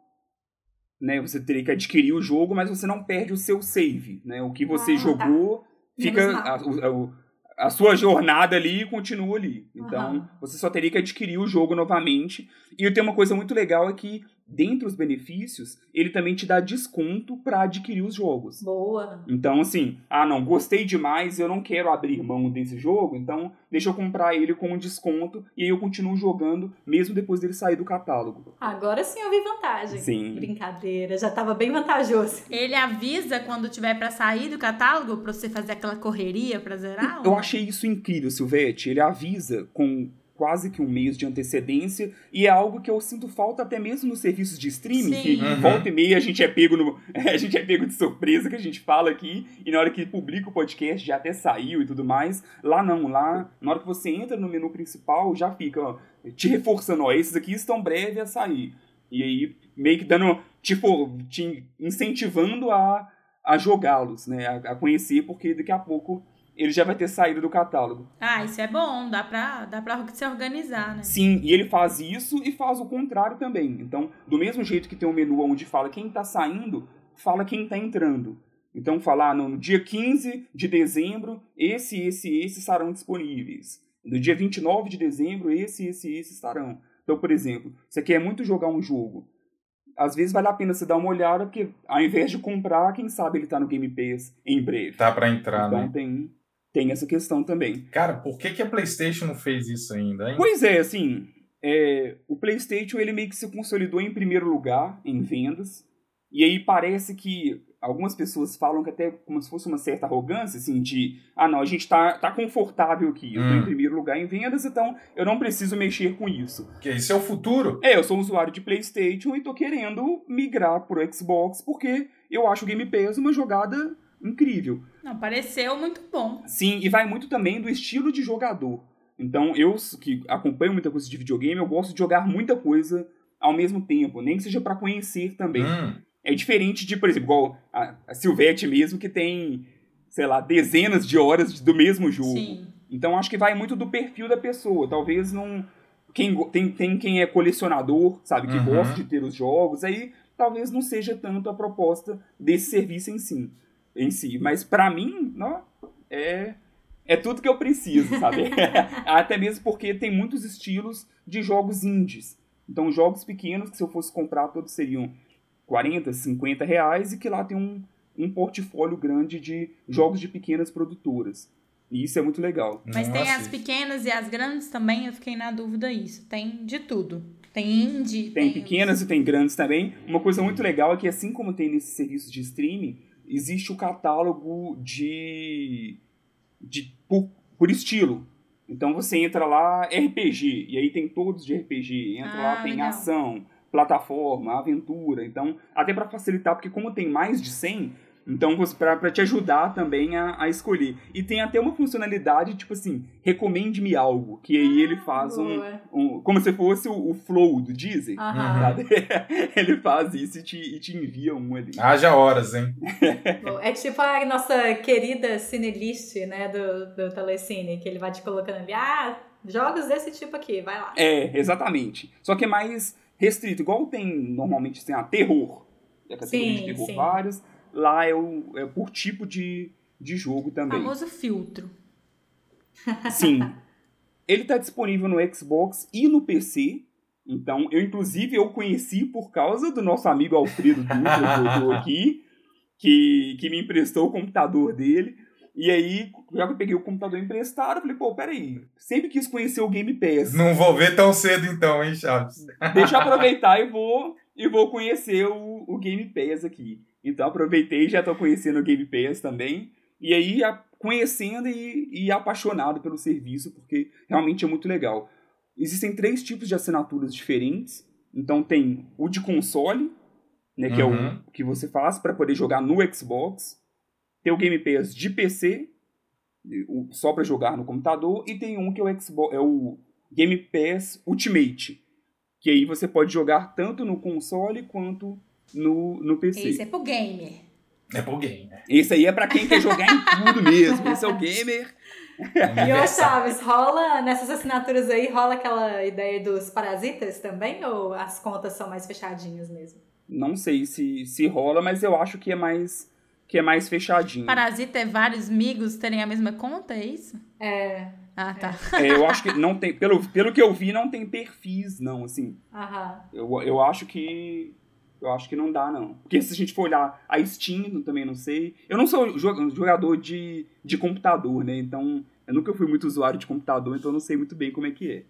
né? Você teria que adquirir o jogo, mas você não perde o seu save, né? O que você Ah, tá. jogou fica Menos mal. a, o- o- a sua jornada ali continua ali. Então, Aham. você só teria que adquirir o jogo novamente. E tem uma coisa muito legal é que, dentre os benefícios, ele também te dá desconto para adquirir os jogos. Boa. Então, assim, ah, não, gostei demais, eu não quero abrir mão desse jogo, então deixa eu comprar ele com um desconto e aí eu continuo jogando, mesmo depois dele sair do catálogo. Agora sim eu vi vantagem. Sim. Brincadeira, já tava bem vantajoso. Ele avisa quando tiver pra sair do catálogo pra você fazer aquela correria pra zerar? Eu achei isso incrível, Silvete. Ele avisa com quase que um mês de antecedência e é algo que eu sinto falta até mesmo nos serviços de streaming, Sim. que Uhum. volta e meia a gente é pego no a gente é pego de surpresa que a gente fala aqui e na hora que publica o podcast já até saiu e tudo mais. Lá não, lá na hora que você entra no menu principal já fica ó, te reforçando, ó, esses aqui estão breve a sair. E aí meio que dando tipo te incentivando a a jogá-los, né, a, a conhecer porque daqui a pouco ele já vai ter saído do catálogo. Ah, isso é bom, dá pra, dá pra se organizar, né? Sim, e ele faz isso e faz o contrário também. Então, do mesmo jeito que tem um menu onde fala quem tá saindo, fala quem tá entrando. Então, falar no dia 15 de dezembro, esse, esse, esse estarão disponíveis. No dia 29 de dezembro, esse, esse, esse estarão. Então, por exemplo, você quer muito jogar um jogo. Às vezes vale a pena você dar uma olhada, porque ao invés de comprar, quem sabe ele tá no Game Pass em breve. Tá pra entrar, então né? tem, tem essa questão também. Cara, por que, que a PlayStation não fez isso ainda, hein? Pois é, assim, é, o PlayStation ele meio que se consolidou em primeiro lugar em vendas. E aí parece que algumas pessoas falam que até como se fosse uma certa arrogância, assim, de ah não, a gente tá, tá confortável aqui, eu tô Hum. em primeiro lugar em vendas, então eu não preciso mexer com isso. Porque isso é o futuro. É, eu sou um usuário de PlayStation e tô querendo migrar pro Xbox porque eu acho o Game Pass uma jogada incrível. Não, pareceu muito bom. Sim, e vai muito também do estilo de jogador. Então, eu que acompanho muita coisa de videogame, eu gosto de jogar muita coisa ao mesmo tempo, nem que seja pra conhecer também. Hum, É diferente de, por exemplo, igual a, a Silvete mesmo, que tem, sei lá, dezenas de horas do mesmo jogo. Sim. Então, acho que vai muito do perfil da pessoa. Talvez não. Quem, tem, tem quem é colecionador, sabe, que Uhum. gosta de ter os jogos, aí talvez não seja tanto a proposta desse serviço em si. Em si. Mas pra mim, não, é, é tudo que eu preciso, sabe? Até mesmo porque tem muitos estilos de jogos indies. Então, jogos pequenos que se eu fosse comprar, todos seriam 40, 50 reais e que lá tem um, um portfólio grande de jogos de pequenas produtoras. E isso é muito legal. Mas tem nossa, as pequenas e as grandes também, eu fiquei na dúvida isso. Tem de tudo. Tem indie, Tem tem, pequenas e tem grandes também. Uma coisa muito legal é que, assim como tem nesses serviços de streaming, existe o catálogo de. de por, por estilo. Então você entra lá, RPG, e aí tem todos de RPG. Entra Ah, lá, tem legal. ação, plataforma, aventura. Então, até para facilitar, porque como tem mais de 100, então para te ajudar também a, a escolher. E tem até uma funcionalidade, tipo assim, recomende-me algo, que aí ele faz um, um- como se fosse o, o flow do Deezer. Aham. sabe? Ele faz isso e te, e te envia um ali. Haja horas, hein? É tipo a nossa querida cinelist, né, do, do Telecine, que ele vai te colocando ali, ah, jogos desse tipo aqui, vai lá. É, exatamente. Só que é mais restrito. Igual tem, normalmente, tem a terror. É a categoria Sim, de terror sim. vários. Lá é, o, é por tipo de, de jogo também. famoso filtro. Sim. Ele tá disponível no Xbox e no PC. Então, eu inclusive eu conheci por causa do nosso amigo Alfredo Dutra, que aqui, que, que me emprestou o computador dele. E aí, já que eu peguei o computador emprestado, eu falei, pô, peraí, sempre quis conhecer o Game Pass. Não vou ver tão cedo então, hein, Chaves? Deixa eu aproveitar e vou, e vou conhecer o, o Game Pass aqui. Então aproveitei e já tô conhecendo o Game Pass também. E aí, conhecendo e, e apaixonado pelo serviço, porque realmente é muito legal. Existem três tipos de assinaturas diferentes. Então tem o de console, né, que é Uhum. o que você faz para poder jogar no Xbox. Tem o Game Pass de PC, só para jogar no computador, e tem um que é o Xbox, é o Game Pass Ultimate, que aí você pode jogar tanto no console quanto no, no PC. Esse é pro gamer. É pro game, né? Esse aí é pra quem quer jogar em tudo mesmo. Esse é o gamer. E ô Chaves, rola nessas assinaturas aí, rola aquela ideia dos parasitas também? Ou as contas são mais fechadinhas mesmo? Não sei se, se rola, mas eu acho que é mais que é mais fechadinho. Parasita é vários amigos terem a mesma conta, é isso? É. Ah, tá. É, eu acho que não tem, pelo, pelo que eu vi, não tem perfis, não, assim. Aham. Eu, eu acho que. Eu acho que não dá, não. Porque se a gente for olhar a Steam, também não sei. Eu não sou jo- jogador de, de computador, né? Então, eu nunca fui muito usuário de computador, então eu não sei muito bem como é que é.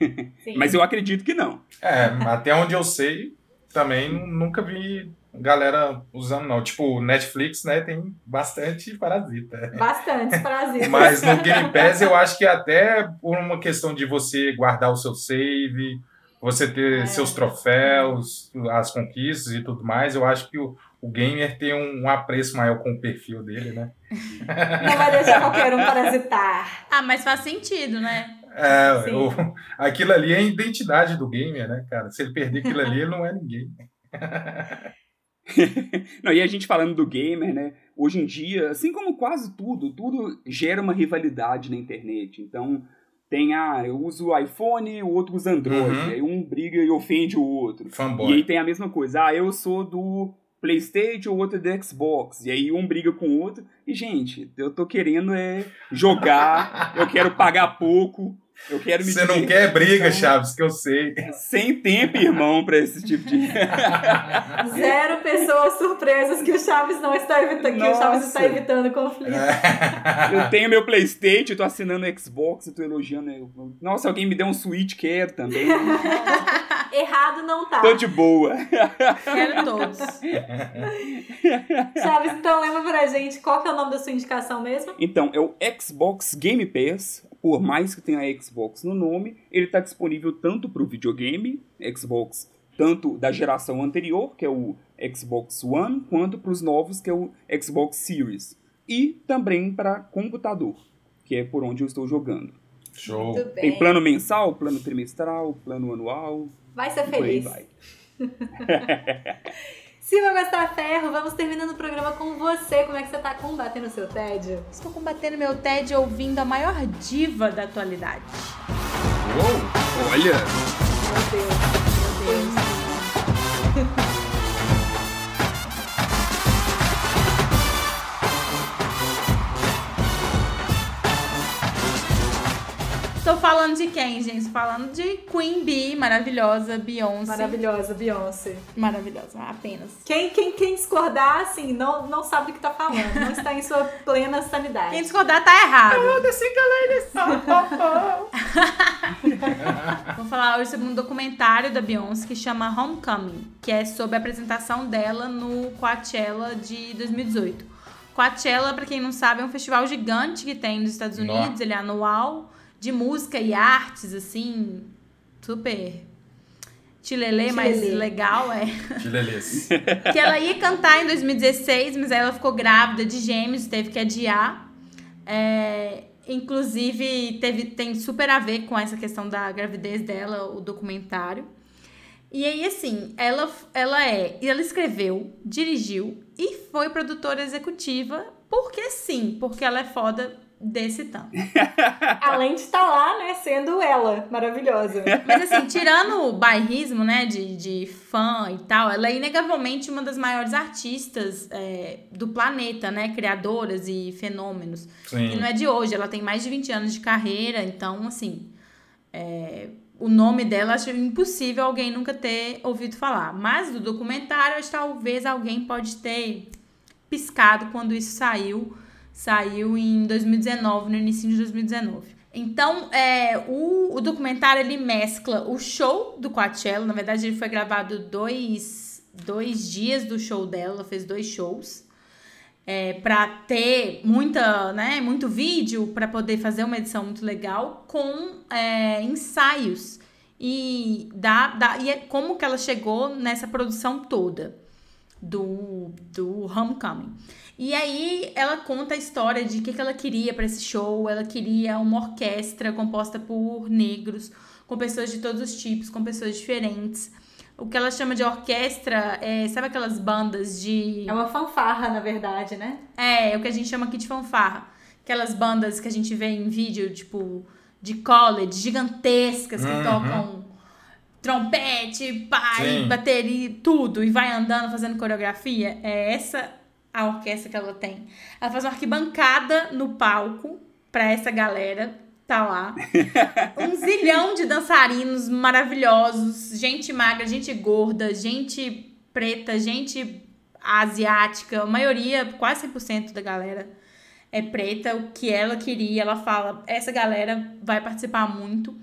Mas eu acredito que não. É, até onde eu sei, também nu- nunca vi galera usando, não. Tipo, Netflix, né, tem bastante parasita. Bastante parasitas. Mas no Game Pass eu acho que até por uma questão de você guardar o seu save, você ter É. seus troféus, as conquistas e tudo mais, eu acho que o, o gamer tem um, um apreço maior com o perfil dele, né? Não vai deixar qualquer um parasitar. Ah, mas faz sentido, né? É, o- aquilo ali é a identidade do gamer, né, cara? Se ele perder aquilo ali, ele não é ninguém. Não, e a gente falando do gamer, né? Hoje em dia, assim como quase tudo, tudo gera uma rivalidade na internet. Então, tem, ah, eu uso o iPhone, o outro usa Android. Uhum. Aí um briga e ofende o outro. E aí Fanboy. tem a mesma coisa. Ah, eu sou do PlayStation, o outro é do Xbox. E aí um briga com o outro. E, gente, eu tô querendo é jogar, eu quero pagar pouco, eu quero me Você não quer briga, Então, Chaves, que eu sei. Sem tempo, irmão, pra esse tipo de. Zero pessoas surpresas que o Chaves não está evitando, que o Chaves está evitando conflito. Eu tenho meu Playstation, eu tô assinando o Xbox, eu tô elogiando. eu- Nossa, alguém me deu um Switch, quero também. Errado não tá. tô de boa. Quero todos. Chaves, então lembra pra gente qual que é o nome da sua indicação mesmo? Então, é o Xbox Game Pass. Por mais que tenha Xbox no nome, ele tá disponível tanto pro videogame, Xbox, tanto da geração anterior, que é o Xbox One, quanto pros novos, que é o Xbox Series. E também para computador, que é por onde eu estou jogando. Show. Muito Tem plano mensal, plano trimestral, plano anual, Vai ser feliz. vai. Silva Gastar Ferro, vamos terminando o programa com você. Como é que você tá combatendo o seu tédio? Estou combatendo meu TED ouvindo a maior diva da atualidade. Uou, olha, Meu Deus, meu Deus. Falando de quem, gente? Falando de Queen Bee, maravilhosa, Beyoncé. Maravilhosa, Beyoncé. Maravilhosa, apenas. Quem, quem, quem discordar, assim, não, não sabe do que tá falando. Não está em sua plena sanidade. Quem discordar tá errado. Vou falar hoje sobre um documentário da Beyoncé que chama Homecoming, que é sobre a apresentação dela no Coachella de 2018. Coachella, pra quem não sabe, é um festival gigante que tem nos Estados. Unidos, ele é anual, de música e artes, assim, super chilelê, mas Chilelê. legal, é Que beleza. que ela ia cantar em 2016, mas aí ela ficou grávida de gêmeos, teve que adiar. É, inclusive, teve, tem super a ver com essa questão da gravidez dela, o documentário. E aí, assim, ela, ela é. Ela escreveu, dirigiu e foi produtora executiva, porque sim, porque ela é foda desse tanto. Além de estar lá, né, sendo ela, maravilhosa. Mas assim, tirando o bairrismo, né, de, de fã e tal, ela é inegavelmente uma das maiores artistas é, do planeta, né, criadoras e fenômenos. E Sim. não é de hoje, ela tem mais de 20 anos de carreira, então, assim, é, o nome dela acho impossível alguém nunca ter ouvido falar. Mas do documentário, acho que talvez alguém pode ter piscado quando isso saiu. Saiu em 2019, no início de 2019. Então, é, o, o documentário ele mescla o show do Coachella. Na verdade, ele foi gravado dois, dois dias do show dela. Ela fez dois shows. É, para ter muita, né, muito vídeo, para poder fazer uma edição muito legal, com é, ensaios. E, da, da, e é como que ela chegou nessa produção toda do, do Homecoming. E aí ela conta a história de o que, que ela queria para esse show. Ela queria uma orquestra composta por negros, com pessoas de todos os tipos, com pessoas diferentes. O que ela chama de orquestra é, sabe aquelas bandas de. É uma fanfarra, na verdade, né? É, é o que a gente chama aqui de fanfarra. Aquelas bandas que a gente vê em vídeo, tipo, de college, gigantescas, que Uhum. tocam trompete, pai, Sim. bateria, tudo, e vai andando fazendo coreografia. É essa a orquestra que ela tem. Ela faz uma arquibancada no palco pra essa galera tá lá. Um zilhão de dançarinos maravilhosos, gente magra, gente gorda, gente preta, gente asiática, a maioria, quase 100% da galera é preta, o que ela queria, ela fala, essa galera vai participar muito.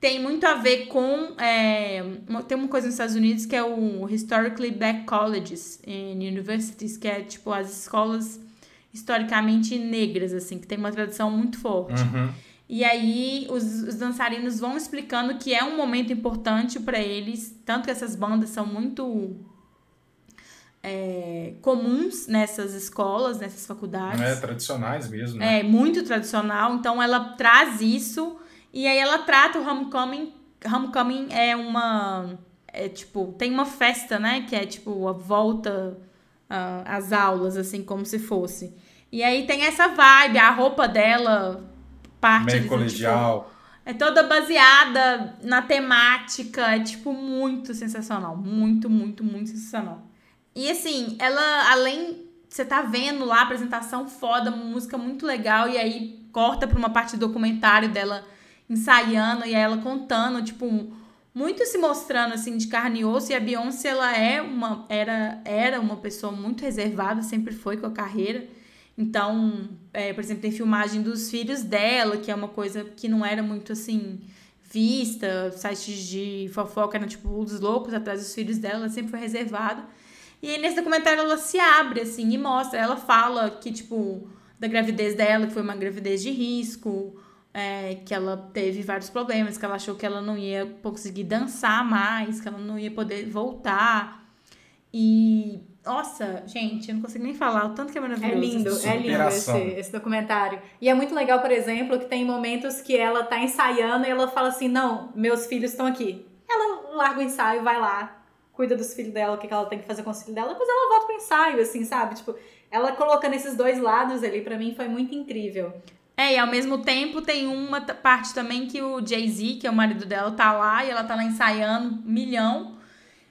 Tem muito a ver com. É, tem uma coisa nos Estados Unidos que é o Historically Black Colleges and Universities, que é tipo as escolas historicamente negras, assim, que tem uma tradição muito forte. Uhum. E aí os, os dançarinos vão explicando que é um momento importante para eles, tanto que essas bandas são muito é, comuns nessas escolas, nessas faculdades. É, tradicionais mesmo. Né? É, muito tradicional. Então ela traz isso e aí ela trata o homecoming. Homecoming é uma. É tipo, tem uma festa, né? Que é tipo a volta uh, às aulas, assim, como se fosse. E aí tem essa vibe, a roupa dela, parte Meio assim, colegial. tipo, é toda baseada na temática. É, tipo, muito sensacional. Muito, muito, muito sensacional. E assim, ela, além. Você tá vendo lá a apresentação foda, música muito legal, e aí corta pra uma parte do documentário dela ensaiando e ela contando, tipo, muito se mostrando assim de carne e osso. E a Beyoncé, ela é uma, era, era uma pessoa muito reservada, sempre foi com a carreira. Então, é, por exemplo, tem filmagem dos filhos dela, que é uma coisa que não era muito assim vista, sites de fofoca eram tipo os loucos atrás dos filhos dela, ela sempre foi reservada. E aí, nesse documentário ela se abre, assim, e mostra. Ela fala que, tipo, da gravidez dela, que foi uma gravidez de risco, é, que ela teve vários problemas, que ela achou que ela não ia conseguir dançar mais, que ela não ia poder voltar. E, nossa, gente, eu não consigo nem falar o tanto que é maravilhoso. É lindo, é lindo esse, esse documentário. E é muito legal, por exemplo, que tem momentos que ela tá ensaiando e ela fala assim: não, meus filhos estão aqui. Ela larga o ensaio, vai lá, cuida dos filhos dela, o que que ela tem que fazer com os filhos dela, depois ela volta pro ensaio, assim, sabe? Tipo, ela colocando esses dois lados ali, pra mim foi muito incrível. É, e ao mesmo tempo tem uma parte também que o Jay-Z, que é o marido dela, tá lá e ela tá lá ensaiando milhão.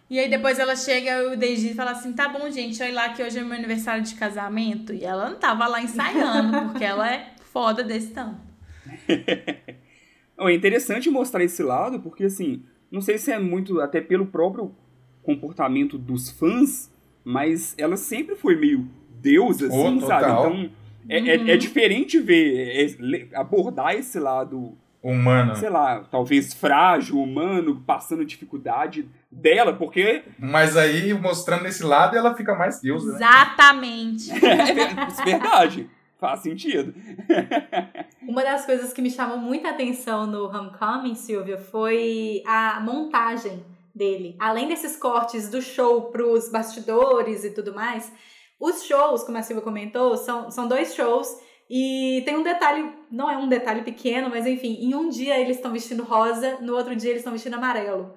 E aí depois ela chega e o Jay-Z fala assim: tá bom, gente, olha lá que hoje é meu aniversário de casamento. E ela não tava lá ensaiando, porque ela é foda desse tanto. É interessante mostrar esse lado, porque assim, não sei se é muito até pelo próprio comportamento dos fãs, mas ela sempre foi meio deusa, assim, Oh, sabe? Então é, é- é diferente ver, é, le- abordar esse lado, Humana. sei lá, talvez frágil, humano, passando dificuldade dela, porque Mas aí, mostrando esse lado, ela fica mais deusa, né? Exatamente. é ver- verdade, faz sentido. Uma das coisas que me chamou muita atenção no Homecoming, Silvia, foi a montagem dele. Além desses cortes do show pros bastidores e tudo mais, os shows, como a Silvia comentou, são, são dois shows. E tem um detalhe, não é um detalhe pequeno, mas enfim, em um dia eles estão vestindo rosa, no outro dia eles estão vestindo amarelo.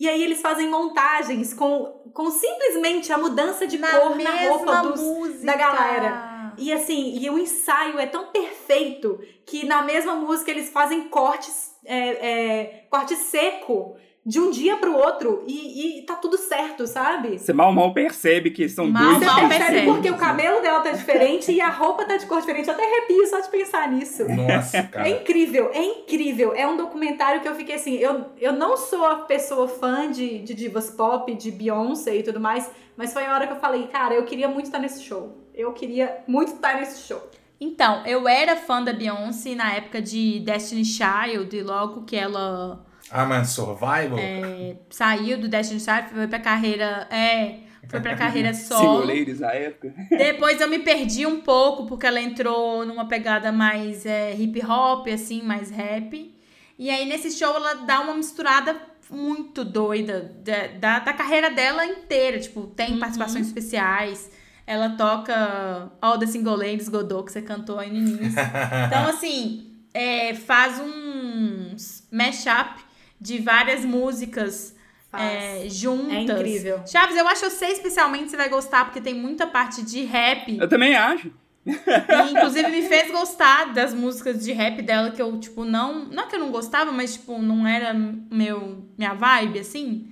E aí eles fazem montagens com, com simplesmente a mudança de cor na roupa dos, música. da galera. E assim, e o ensaio é tão perfeito que na mesma música eles fazem cortes, é, é, corte seco de um dia pro outro e, e tá tudo certo, sabe? Você mal mal percebe que são Mal, dois Você mal percebe percebe. porque o cabelo dela tá diferente e a roupa tá de cor diferente. Eu até arrepio só de pensar nisso. Nossa, É cara. incrível, é incrível. É um documentário que eu fiquei assim. Eu, eu não sou a pessoa fã de, de divas pop, de Beyoncé e tudo mais, mas foi a hora que eu falei, cara, eu queria muito estar nesse show. Eu queria muito estar nesse show. Então, eu era fã da Beyoncé na época de Destiny Child, e logo que ela Ah, mas Survival? é, saiu do Destiny Child, foi pra carreira. É, foi pra carreira solo. Singoleiros à época. Depois eu me perdi um pouco, porque ela entrou numa pegada mais é, hip hop, assim, mais rap. E aí nesse show ela dá uma misturada muito doida da, da, da carreira dela inteira. Tipo, tem participações especiais. Ela toca All the Single Ladies Godot, que você cantou aí no início. Então, assim, é, faz uns mashup de várias músicas Faz. é, juntas. É incrível. Chaves, eu acho que eu sei especialmente você vai gostar, porque tem muita parte de rap. Eu também acho. E, inclusive, me fez gostar das músicas de rap dela, que eu, tipo, não. Não que eu não gostava, mas, tipo, não era meu, minha vibe, assim.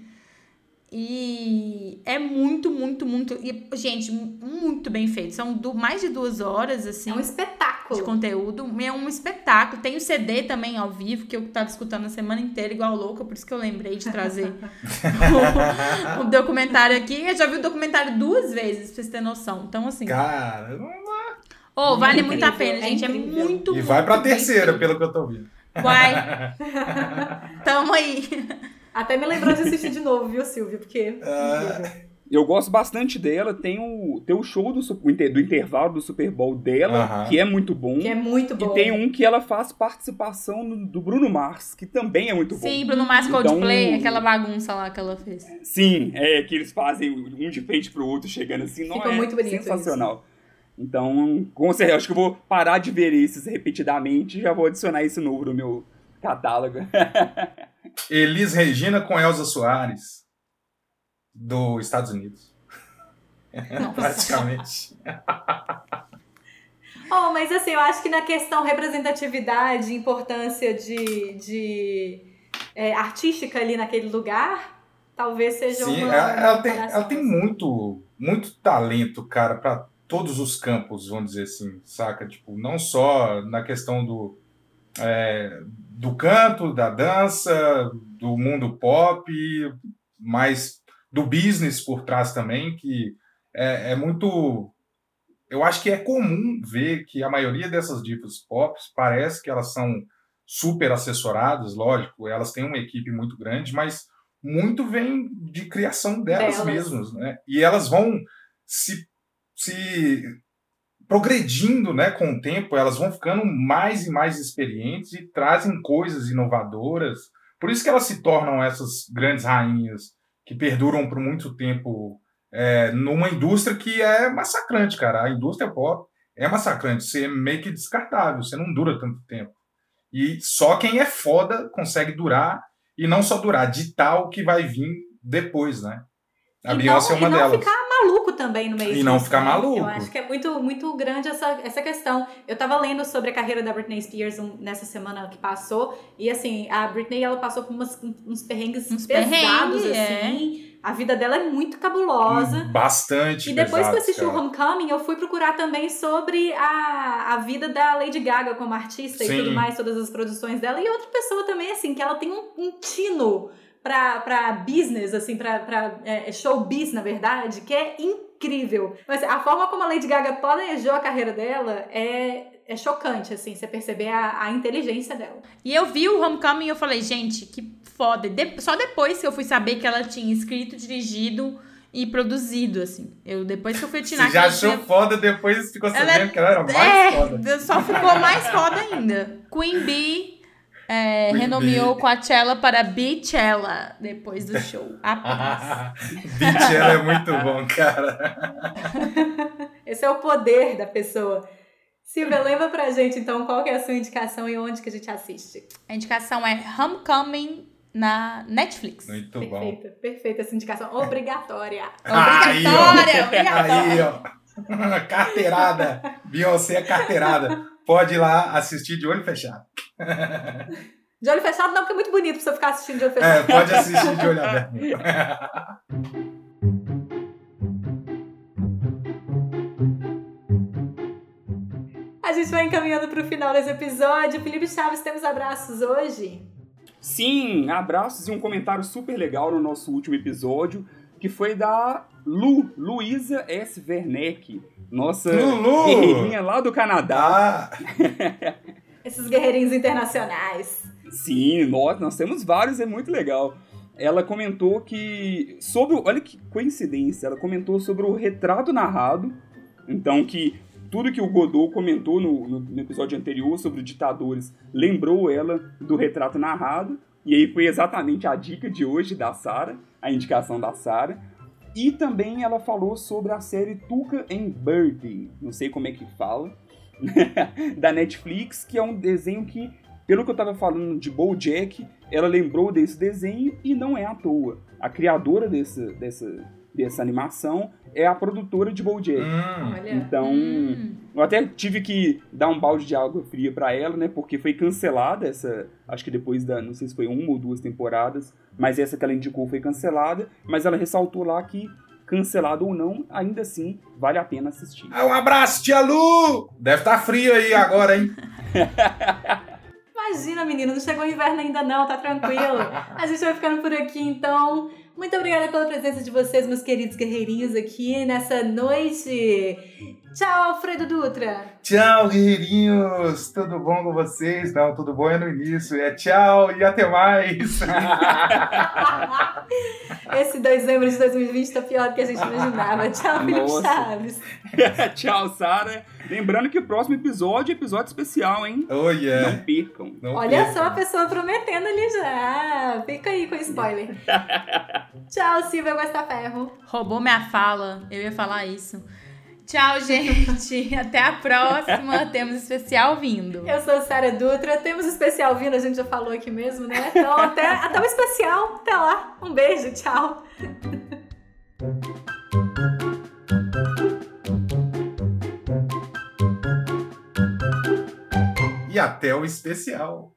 E é muito, muito, muito. E, gente, muito bem feito. São do, mais de duas horas, assim. É um espetáculo. De conteúdo. É um espetáculo. Tem o CD também ao vivo, que eu tava escutando a semana inteira, igual louca, por isso que eu lembrei de trazer o, o, documentário aqui. Eu já vi o documentário duas vezes, pra vocês terem noção. Então, assim. Cara, Oh, vale é muito a pena, gente. É, é muito, E vai pra terceira, pelo que eu tô vendo. Vai. Tamo aí. Até me lembrou de assistir de novo, viu, Silvio? Porque. Ah. Eu gosto bastante dela. Tem o, tem o show do, do intervalo do Super Bowl dela, que é muito bom. Que é muito bom. E tem um que ela faz participação no- do Bruno Mars, que também é muito bom. Sim, Bruno Mars Então- Coldplay, aquela bagunça lá que ela fez. Sim, é que eles fazem um de frente pro outro, chegando assim. Não Fica é muito bonito sensacional. Então, com certeza, acho que eu vou parar de ver esses repetidamente e já vou adicionar esse novo no meu catálogo. Elis Regina com Elza Soares, dos Estados Unidos. Praticamente. Oh, mas assim, eu acho que na questão representatividade, importância de, de é, artística ali naquele lugar, talvez seja Sim, uma. ela, ela tem, ela tem muito, muito talento, cara, para todos os campos, vamos dizer assim, saca? Tipo, não só na questão do, é, do canto, da dança, do mundo pop, mas do business por trás também, que é, é muito. Eu acho que é comum ver que a maioria dessas divas pop parece que elas são super assessoradas, lógico, elas têm uma equipe muito grande, mas muito vem de criação delas, Delas. mesmas, né? E elas vão se, se progredindo, né, com o tempo, elas vão ficando mais e mais experientes e trazem coisas inovadoras. Por isso que elas se tornam essas grandes rainhas que perduram por muito tempo é, numa indústria que é massacrante, cara. A indústria pop é massacrante. Você é meio que descartável, você não dura tanto tempo. E só quem é foda consegue durar e não só durar, ditar o que vai vir depois, né? A E Beyoncé é uma e não delas. ficar também no meio E não ficar né? maluco. Eu acho que é muito, muito grande essa, essa questão. Eu tava lendo sobre a carreira da Britney Spears um- nessa semana que passou. E assim, a Britney ela passou por umas- uns perrengues Uns pesados, perrengues, é. assim. A vida dela é muito cabulosa. Bastante. E depois que eu pesado, assisti o cara. Homecoming, eu fui procurar também sobre a, a vida da Lady Gaga como artista Sim. e tudo mais, todas as produções dela. E outra pessoa também, assim, que ela tem um, um tino pra, pra business, assim, pra, pra é, showbiz, na verdade, que é incrível. Mas a forma como a Lady Gaga planejou a carreira dela é, é chocante, assim, você perceber a, a inteligência dela. E eu vi o Homecoming e eu falei, gente, que foda. De- só depois que eu fui saber que ela tinha escrito, dirigido e produzido, assim. Eu, depois que eu fui atinar Você já ela achou tinha- foda, depois ficou Ela sabendo é- que ela era mais é, foda. só ficou mais foda ainda. Queen Bee é, renomeou. Coachella para Beachella depois do show. Apenas. Beach, ela é muito bom, cara. Esse é o poder da pessoa. Silvia, lembra pra gente, então, qual que é a sua indicação e onde que a gente assiste? A indicação é Homecoming na Netflix. Muito bom. Perfeita, perfeita essa indicação. Obrigatória. Aí, ó. Obrigatória, obrigatória. Aí, ó. Carteirada. Beyoncé é carteirada. Pode ir lá assistir de olho fechado. De olho fechado não, porque é muito bonito pra você ficar assistindo de olho É, fechado. pode assistir de olho aberto. A gente vai encaminhando pro final desse episódio. Felipe Chaves, temos abraços hoje? Sim, abraços e um comentário super legal no nosso último episódio, que foi da Lu, Luísa S. Werneck, nossa Lulu! guerreirinha lá do Canadá. Ah, Esses guerreirinhos internacionais. Sim, nós, nós temos vários, é muito legal. Ela comentou que. Sobre. o- Olha que coincidência, ela comentou sobre o retrato narrado. Então, que tudo que o Godot comentou no, no- no episódio anterior sobre ditadores lembrou ela do retrato narrado. E aí foi exatamente a dica de hoje da Sara, a indicação da Sara. E também ela falou sobre a série Tuca and Birdie, não sei como é que fala, da Netflix, que é um desenho que, pelo que eu tava falando de BoJack, ela lembrou desse desenho e não é à toa. A criadora dessa, dessa, dessa animação é a produtora de BoJack. hum. Olha. Então, Hum. Eu até tive que dar um balde de água fria para ela, né? Porque foi cancelada essa. Acho que depois da. Não sei se foi uma ou duas temporadas. Mas essa que ela indicou foi cancelada. Mas ela ressaltou lá que, cancelado ou não, ainda assim vale a pena assistir. Ah, um abraço, tia Lu! Deve estar tá frio aí agora, hein? Imagina, menino, não chegou o inverno ainda não, tá tranquilo. A gente vai ficando por aqui, então. Muito obrigada pela presença de vocês, meus queridos guerreirinhos, aqui nessa noite. Tchau, Alfredo Dutra. Tchau, guerreirinhos. Tudo bom com vocês? Não, tudo bom é no início. É tchau e até mais. Esse dezembro de 2020 tá pior do que a gente imaginava. Tchau, Felipe Chaves. tchau, Sara. Lembrando que o próximo episódio é episódio especial, hein? Oh, yeah. Não percam. Não Olha percam. só a pessoa prometendo ali já. Fica aí com spoiler. Tchau, Silvia Ferro. Roubou minha fala. Eu ia falar isso. Tchau, gente. Até a próxima. Temos especial vindo. Eu sou Sara Dutra. Temos especial vindo, a gente já falou aqui mesmo, né? Então, até, até o especial. Até lá. Um beijo. Tchau. E até o especial.